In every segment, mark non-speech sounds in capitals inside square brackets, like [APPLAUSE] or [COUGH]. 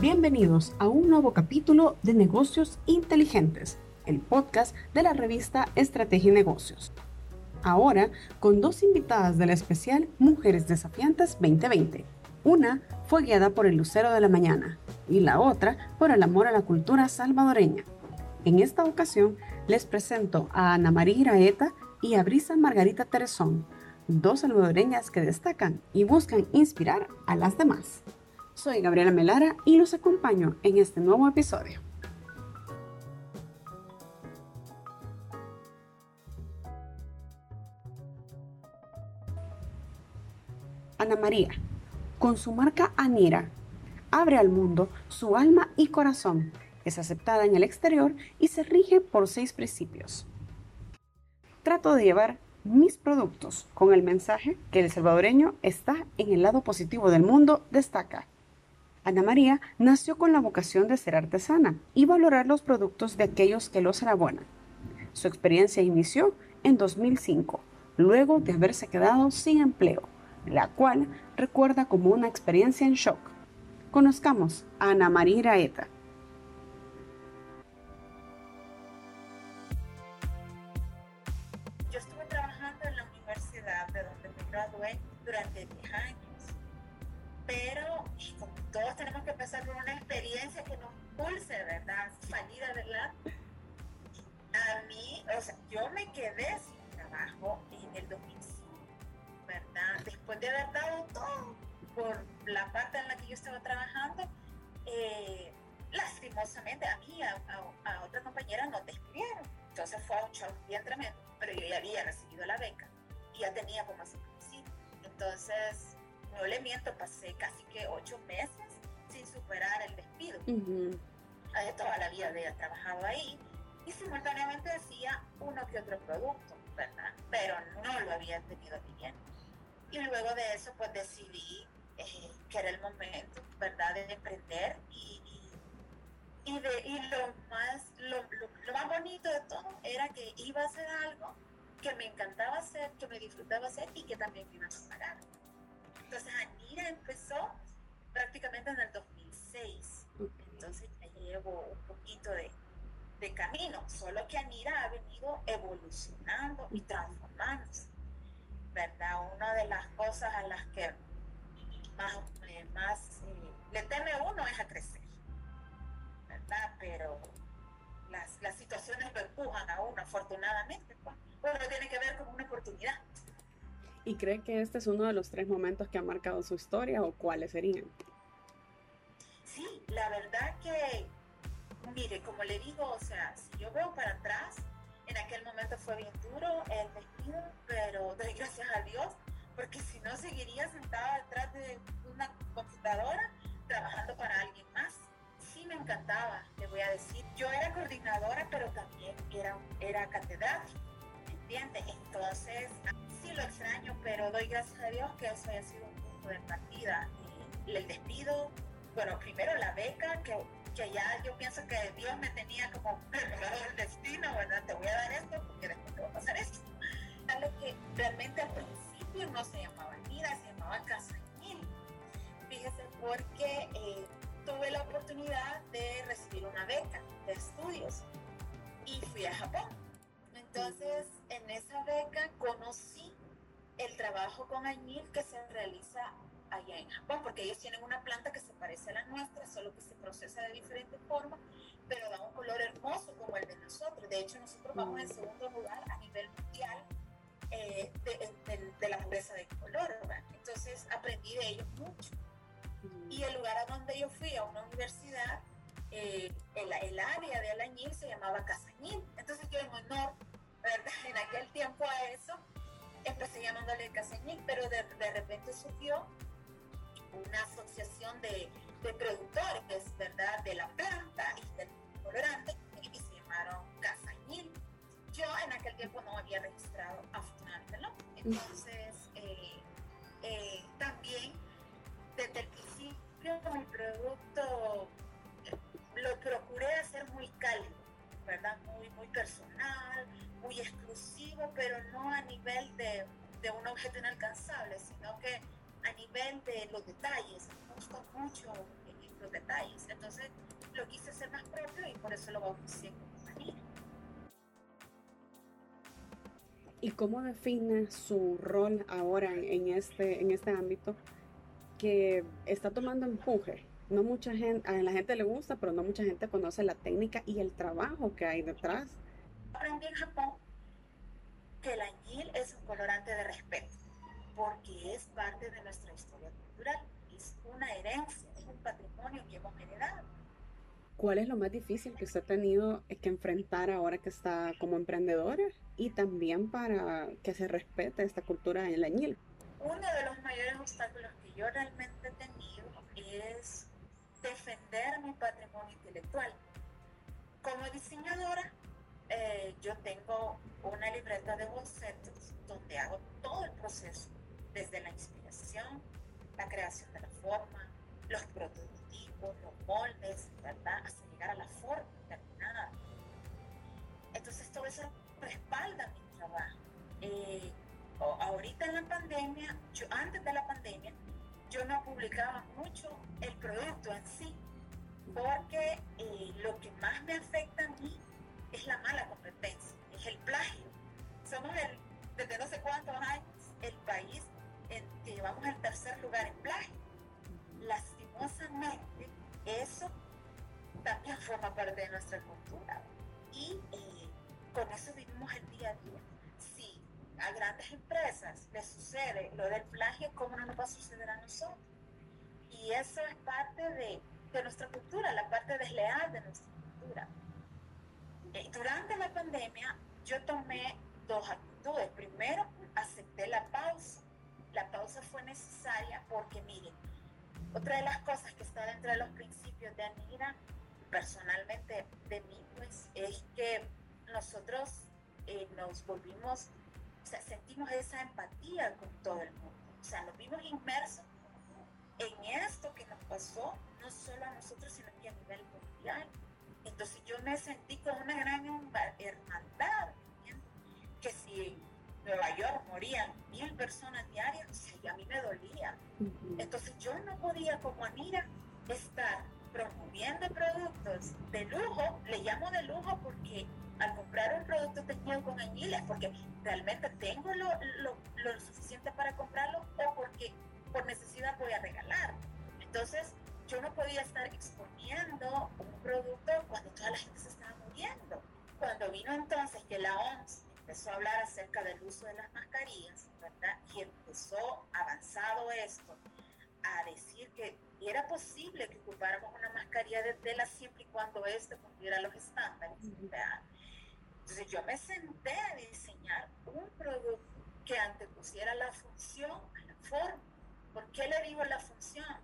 Bienvenidos a un nuevo capítulo de Negocios Inteligentes, el podcast de la revista Estrategia y Negocios. Ahora con dos invitadas del especial Mujeres Desafiantes 2020. Una fue guiada por el Lucero de la Mañana y la otra por el amor a la cultura salvadoreña. En esta ocasión les presento a Ana María Iraeta y a Brisa Margarita Teresón, dos salvadoreñas que destacan y buscan inspirar a las demás. Soy Gabriela Melara y los acompaño en este nuevo episodio. Ana María, con su marca Anira, abre al mundo su alma y corazón. Es aceptada en el exterior y se rige por seis principios. Trato de llevar mis productos con el mensaje que el salvadoreño está en el lado positivo del mundo, destaca. Ana María nació con la vocación de ser artesana y valorar los productos de aquellos que los elaboran. Su experiencia inició en 2005, luego de haberse quedado sin empleo, la cual recuerda como una experiencia en shock. Conozcamos a Ana María Iraeta. Yo estuve trabajando en la universidad de donde me gradué durante 10 años, pero todos tenemos que pasar por una experiencia que nos pulse, ¿verdad? Salida, ¿verdad? A mí, o sea, yo me quedé sin trabajo en el 2005, ¿verdad? Después de haber dado todo por la parte en la que yo estaba trabajando, eh, lastimosamente a mí, a, a, otra compañera no despidieron. Entonces fue un shock bien tremendo, pero yo ya había recibido la beca y ya tenía como así. Entonces, no le miento, pasé casi que ocho meses superar el despido. Toda la vida había trabajado ahí y simultáneamente hacía uno que otro producto, ¿verdad? Pero no lo había tenido bien. Y luego de eso, pues decidí eh, que era el momento, ¿verdad?, de emprender y, y, de, y lo, más, lo, lo, más bonito de todo era que iba a hacer algo que me encantaba hacer, que me disfrutaba hacer y que también me iba a pagar. Entonces Anira empezó prácticamente en el 2006. Entonces ya llevo un poquito de, de camino, solo que Anira ha venido evolucionando y transformándose. ¿Verdad? Una de las cosas a las que más, más eh, le teme uno es a crecer. ¿Verdad? Pero las, las situaciones lo empujan a uno, afortunadamente. Pues. Bueno, tiene que ver con una oportunidad. ¿Y cree que este es uno de los tres momentos que ha marcado su historia o cuáles serían? Sí, la verdad que, mire, como le digo, o sea, si yo veo para atrás, en aquel momento fue bien duro el despido, pero [LAUGHS] doy gracias a Dios, porque si no seguiría sentada detrás de una computadora trabajando para alguien más. Sí me encantaba, le voy a decir. Yo era coordinadora, pero también era, era catedrática, ¿entiende? Entonces, lo extraño, pero doy gracias a Dios que eso haya sido un punto de partida. el despido, bueno, primero la beca, que, que, ya yo pienso que Dios me tenía como preparado el destino, ¿verdad? Te voy a dar esto porque después te va a pasar esto. Algo que realmente al principio no se llamaba vida, se llamaba Casañil. Fíjese, porque eh, tuve la oportunidad de recibir una beca de estudios y fui a Japón. Entonces, en esa beca conocí el trabajo con añil que se realiza allá porque ellos tienen una planta que se parece a la nuestra, solo que se procesa de diferente forma, pero da un color hermoso como el de nosotros. De hecho, nosotros vamos en segundo lugar a nivel mundial eh, de, la pureza de color, Entonces aprendí de ellos mucho. Mm. Y el lugar a donde yo fui, a una universidad, eh, el, el, área de Alañil se llamaba Casañil. Entonces yo en honor, ¿verdad? [LAUGHS] En aquel tiempo a eso, empecé llamándole Caseñic, pero de, de, repente surgió una asociación de, de, productores, ¿verdad? De la planta y del colorante y se llamaron Casañil. Yo en aquel tiempo no había registrado afortunadamente ¿no? Entonces, [LAUGHS] eh, eh, también desde el principio mi producto eh, lo procuré hacer muy cálido, ¿verdad? Muy, muy personal, muy exclusivo, pero no a nivel de, de, un objeto inalcanzable, sino que a nivel de los detalles. Me gusta mucho los detalles. Entonces lo quise hacer más propio y por eso lo bauticé como Anira. ¿Y cómo define su rol ahora en este, en este ámbito que está tomando empuje? No mucha gente, a la gente le gusta, pero no mucha gente conoce la técnica y el trabajo que hay detrás. Aprendí en Japón que el añil es un colorante de respeto, porque es parte de nuestra historia cultural, es una herencia, es un patrimonio que hemos heredado. ¿Cuál es lo más difícil que usted ha tenido que enfrentar ahora que está como emprendedora y también para que se respete esta cultura en el añil? Uno de los mayores obstáculos que yo realmente he tenido es defender mi patrimonio intelectual. Como diseñadora, eh, yo tengo una libreta de bocetos donde hago todo el proceso, desde la inspiración, la creación de la forma, los prototipos, los moldes, ¿verdad? Hasta llegar a la forma terminada. Entonces todo eso respalda mi trabajo. Eh, ahorita en la pandemia, yo antes de la pandemia, yo no publicaba mucho el producto en sí, porque tercer lugar en plagio. Lastimosamente, eso también forma parte de nuestra cultura. Y eh, con eso vivimos el día a día. Si a grandes empresas les sucede lo del plagio, ¿cómo no nos va a suceder a nosotros? Y eso es parte de, de nuestra cultura, la parte desleal de nuestra cultura. Eh, durante la pandemia yo tomé dos actitudes. Primero, acepté la pausa. La pausa fue necesaria porque, miren, otra de las cosas que está dentro de los principios de Anira, personalmente de mí, pues, es que nosotros eh, nos volvimos, o sea, sentimos esa empatía con todo el mundo. O sea, nos vimos inmersos en esto que nos pasó, no solo a nosotros, sino que a nivel mundial. Entonces yo me sentí con una gran hermandad, que si Nueva York morían mil personas diarias, a mí me dolía. Entonces yo no podía como Anira estar promoviendo productos de lujo, le llamo de lujo porque al comprar un producto tejido con añiles, porque realmente tengo lo, lo, lo suficiente para comprarlo o porque por necesidad voy a regalar. Entonces, yo no podía estar exponiendo un producto cuando toda la gente se estaba muriendo. Cuando vino entonces que la OMS empezó a hablar acerca del uso de las mascarillas, ¿verdad? Y empezó avanzado esto a decir que era posible que ocupáramos una mascarilla de tela siempre y cuando éste cumpliera los estándares. ¿verdad? Entonces yo me senté a diseñar un producto que antepusiera la función a la forma. ¿Por qué le digo la función?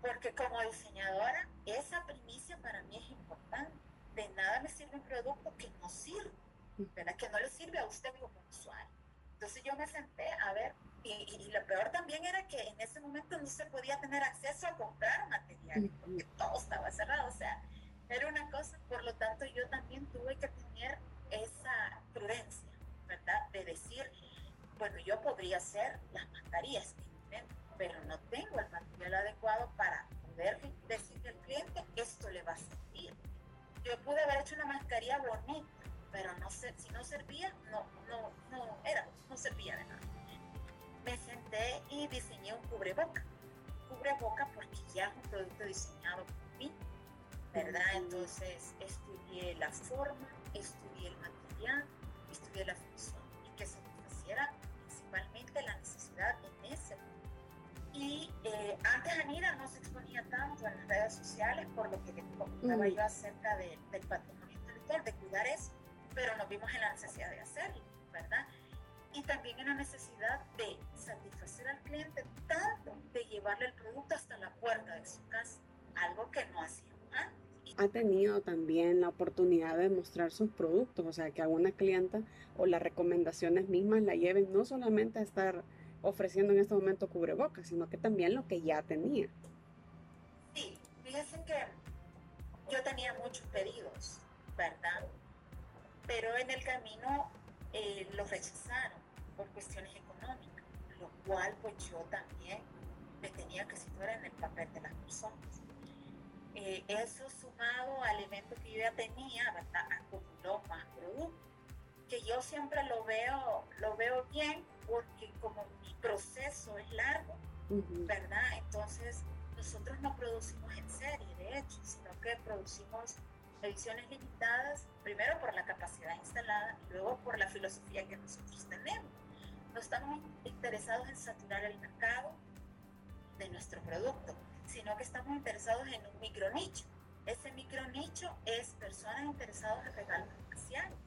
Porque como diseñadora, esa primicia para mí es importante. De nada me sirve un producto que no sirve, ¿verdad? Que no le sirve a usted como usuario. Entonces yo me senté a ver, y, lo peor también era que en ese momento no se podía tener acceso a comprar materiales, porque todo estaba cerrado, o sea, era una cosa, por lo tanto yo también tuve que tener esa prudencia, ¿verdad? De decir, bueno, yo podría hacer las mascarillas, pero no tengo el material adecuado para poder decirle al cliente esto le va a servir. Yo pude haber hecho una mascarilla bonita, pero no sé, si no servía, no, no, no, era, no servía de nada. Me senté y diseñé un cubreboca. Cubreboca porque ya es un producto diseñado por mí, ¿verdad? Entonces estudié la forma, estudié el material, estudié la función y que satisfaciera principalmente la necesidad en ese momento y eh, antes Anira no se exponía tanto en las redes sociales por lo que comentaba yo acerca del patrimonio intelectual, de cuidar eso, pero nos vimos en la necesidad de hacerlo, ¿verdad? Y también en la necesidad de satisfacer al cliente tanto de llevarle el producto hasta la puerta de su casa, algo que no hacíamos antes. Ha tenido también la oportunidad de mostrar sus productos, o sea, que alguna clienta o las recomendaciones mismas la lleven no solamente a estar ofreciendo en este momento cubrebocas, sino que también lo que ya tenía. Sí, fíjense que yo tenía muchos pedidos, ¿verdad? Pero en el camino eh, los rechazaron por cuestiones económicas, lo cual pues yo también me tenía que situar en el papel de las personas. eh, eso sumado al evento que yo ya tenía, ¿verdad? Acumuló más producto. Que yo siempre lo veo, lo veo bien porque como mi proceso es largo, ¿verdad? Entonces nosotros no producimos en serie, de hecho, sino que producimos ediciones limitadas, primero por la capacidad instalada y luego por la filosofía que nosotros tenemos. No estamos interesados en saturar el mercado de nuestro producto, sino que estamos interesados en un micro nicho. Ese micro nicho es personas interesadas en regalos especiales.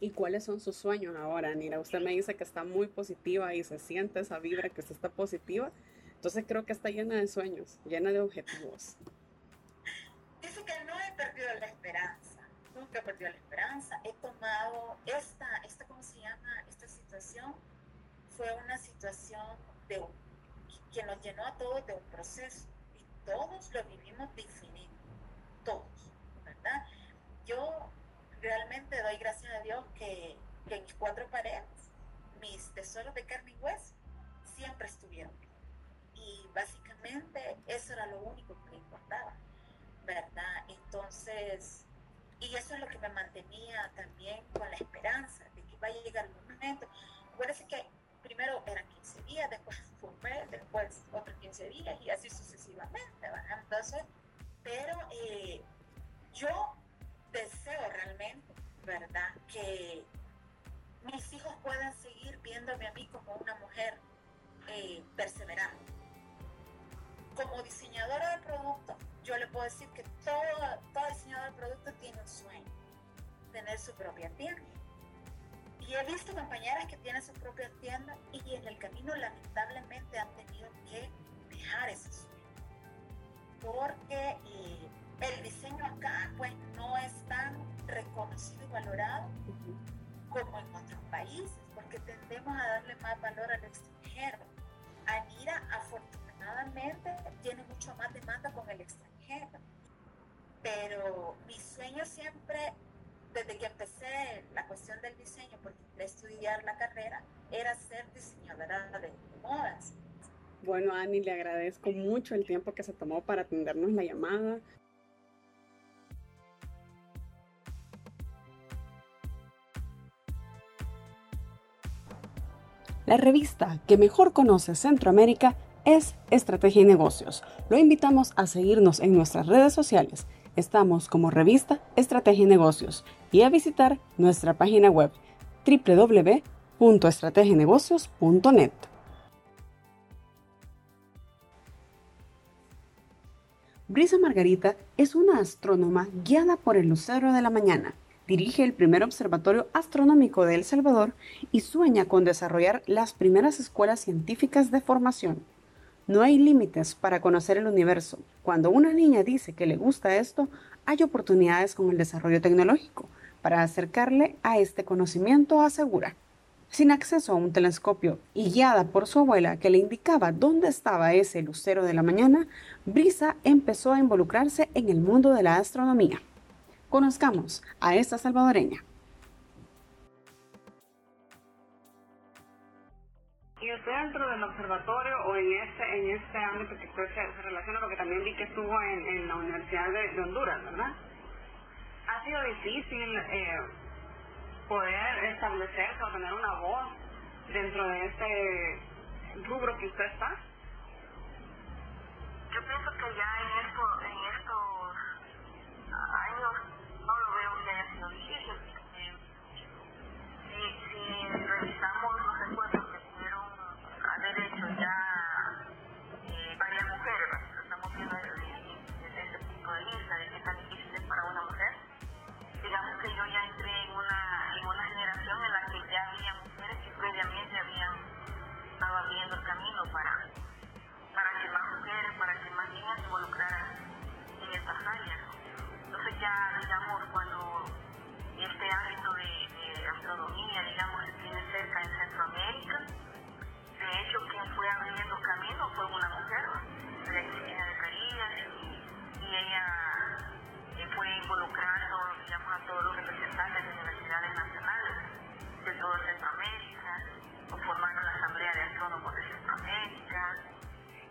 ¿Y cuáles son sus sueños ahora, Nira? Usted me dice que está muy positiva y se siente esa vibra que usted está positiva. Entonces creo que está llena de sueños, llena de objetivos. Dice que no he perdido la esperanza, nunca he perdido la esperanza. He tomado esta, esta ¿cómo se llama? Esta situación fue una situación de, que nos llenó a todos de un proceso y todos lo vivimos definido, todos, ¿verdad? Yo realmente doy gracias a Dios que, que en mis cuatro paredes, mis tesoros de carne y hueso, siempre estuvieron. Y básicamente eso era lo único que me importaba. ¿verdad? Entonces, y eso es lo que me mantenía también con la esperanza de que iba a llegar el momento. Acuérdense que primero eran 15 días, después [LAUGHS] fue un mes, después otros 15 días y así sucesivamente, ¿verdad? Entonces, pero eh, yo deseo realmente, ¿verdad? Que mis hijos puedan seguir viéndome a mí como una mujer eh, perseverante. Como diseñadora de productos, yo le puedo decir que todo, todo diseñador de producto tiene un sueño, tener su propia tienda. Y he visto compañeras que tienen su propia tienda y en el camino lamentablemente han tenido que dejar ese sueño. Porque eh, el diseño acá pues no es tan reconocido y valorado como en otros países, porque tendemos a darle más valor al extranjero. Anira afortunadamente tiene mucho más demanda con el extranjero pero mi sueño siempre, desde que empecé la cuestión del diseño, porque de estudiar la carrera, era ser diseñadora de modas. Bueno, Ani, le agradezco mucho el tiempo que se tomó para atendernos la llamada. La revista que mejor conoce Centroamérica es Estrategia y Negocios. Lo invitamos a seguirnos en nuestras redes sociales. Estamos como revista Estrategia y Negocios y a visitar nuestra página web www.estrategienegocios.net. Brisa Margarita es una astrónoma guiada por el lucero de la mañana. Dirige el primer observatorio astronómico de El Salvador y sueña con desarrollar las primeras escuelas científicas de formación. No hay límites para conocer el universo. Cuando una niña dice que le gusta esto, hay oportunidades con el desarrollo tecnológico para acercarle a este conocimiento, asegura. Sin acceso a un telescopio y guiada por su abuela que le indicaba dónde estaba ese lucero de la mañana, Brisa empezó a involucrarse en el mundo de la astronomía. Conozcamos a esta salvadoreña. ¿Y usted dentro del observatorio en este, en este ámbito que usted se, relaciona, porque también vi que estuvo en, en la Universidad de, Honduras, ¿verdad? ¿Ha sido difícil eh, poder establecerse o tener una voz dentro de este rubro que usted está? Yo pienso que ya en, esto, en estos años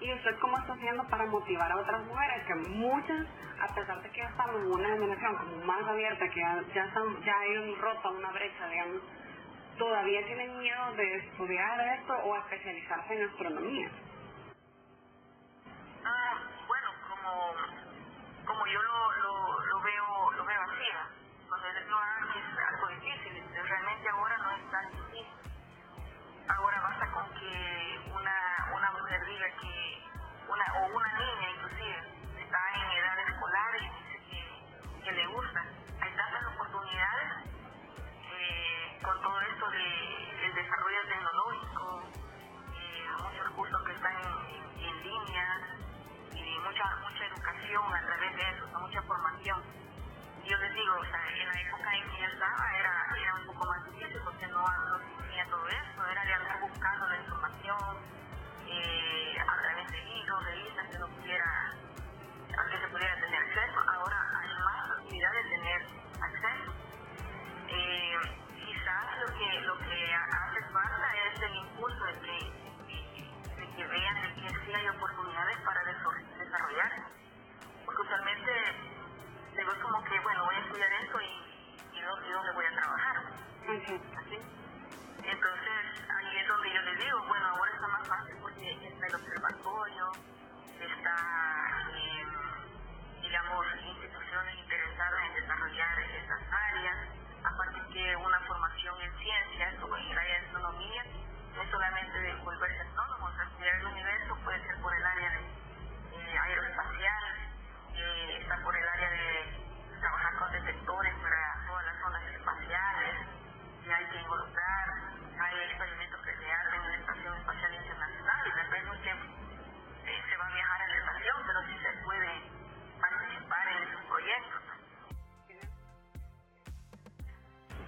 ¿Y usted cómo está haciendo para motivar a otras mujeres? Que muchas, a pesar de que ya estamos en una generación como más abierta, que ya, ya, están, ya hay un roto, una brecha, digamos, todavía tienen miedo de estudiar esto o especializarse en astronomía. Ah, bueno, como, como yo lo, lo, lo veo lo veo así, cuando es algo difícil, realmente ahora no es tan difícil. Ahora basta con que digo, o sea, en la época en que yo estaba era, era un poco más difícil porque no, no tenía todo eso, era de andar buscando la información eh, a través de libros, revistas que no pudiera, a se pudiera tener acceso. Ahora hay más facilidad de tener acceso. Eh, quizás lo que, lo que hace falta es el impulso de que, de que vean de que sí hay oportunidades Entonces, ahí es donde yo le digo, bueno, ahora está más fácil porque está el observatorio,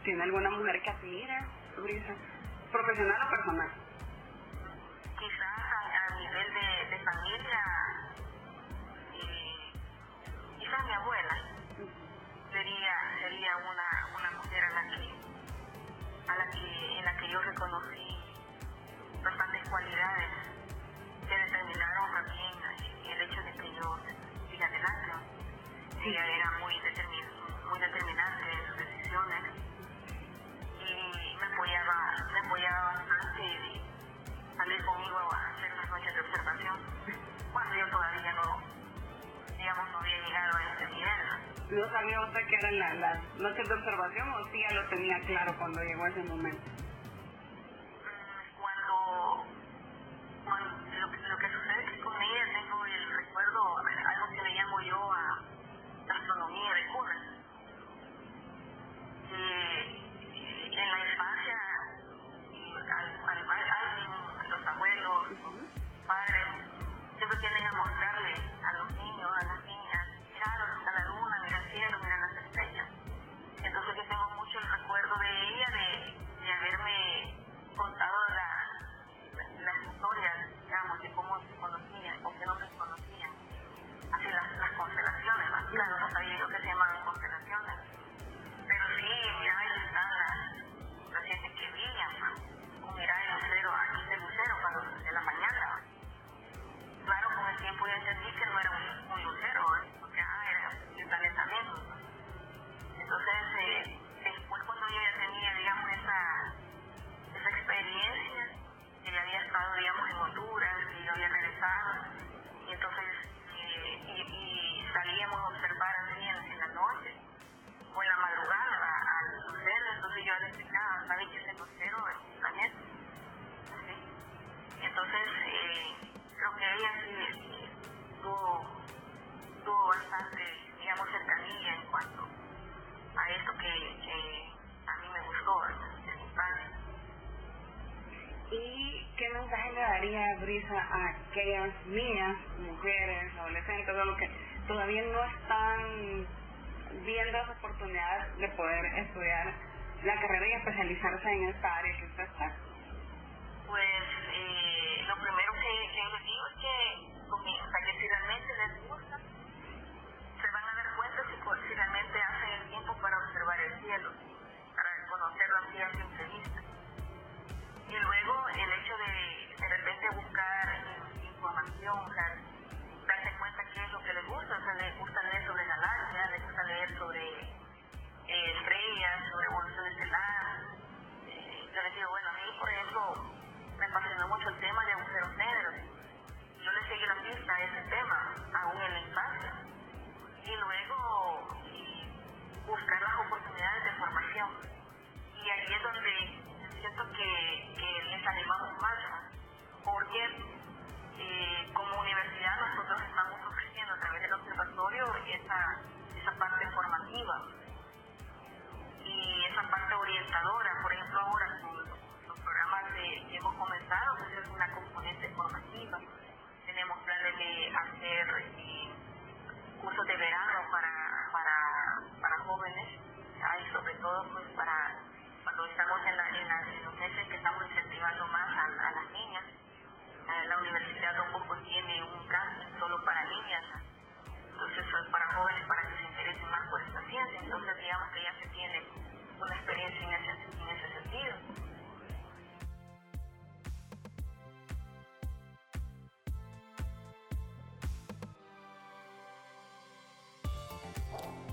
¿Tiene alguna mujer que admira, Brisa? ¿Profesional o personal? Quizás a, nivel de, familia, eh, quizás mi abuela sería sería una, una mujer a la que a la que en la que yo reconocí bastantes cualidades que determinaron también el hecho de que yo siga adelante. Ella era muy, determin, muy determinante en sus decisiones y me apoyaba, me apoyaba bastante de salir conmigo a hacer las noches de observación cuando yo todavía no, digamos, no había llegado a ese nivel. ¿No sabía usted que eran las, las noches de observación o sí ya lo tenía claro cuando llegó ese momento? Entonces, eh, creo que ella sí tuvo, tuvo bastante, digamos, cercanía en cuanto a esto que, que a mí me gustó desde mi infancia. ¿Y qué mensaje le daría Brisa a aquellas niñas, mujeres, adolescentes, o lo que todavía no están viendo esa oportunidad de poder estudiar la carrera y especializarse en esta área que usted está? Pues le, le han digo que comienza, que si realmente les gusta, se van a dar cuenta si, pues, si realmente hacen el tiempo para observar el cielo, para conocerlo así a simple vista. Y luego el hecho de de repente buscar información, o sea, darse cuenta qué es lo que les gusta, o sea, les gusta leer sobre galaxias, les gusta leer sobre eh, estrellas, sobre evolución estelar. Eh, yo les digo, bueno, a mí, por ejemplo, apasionó mucho el tema de agujeros negros. Yo le seguí la pista a ese tema, aún en la infancia. Y luego buscar las oportunidades de formación. Y ahí es donde siento que, que les animamos más, porque eh, como universidad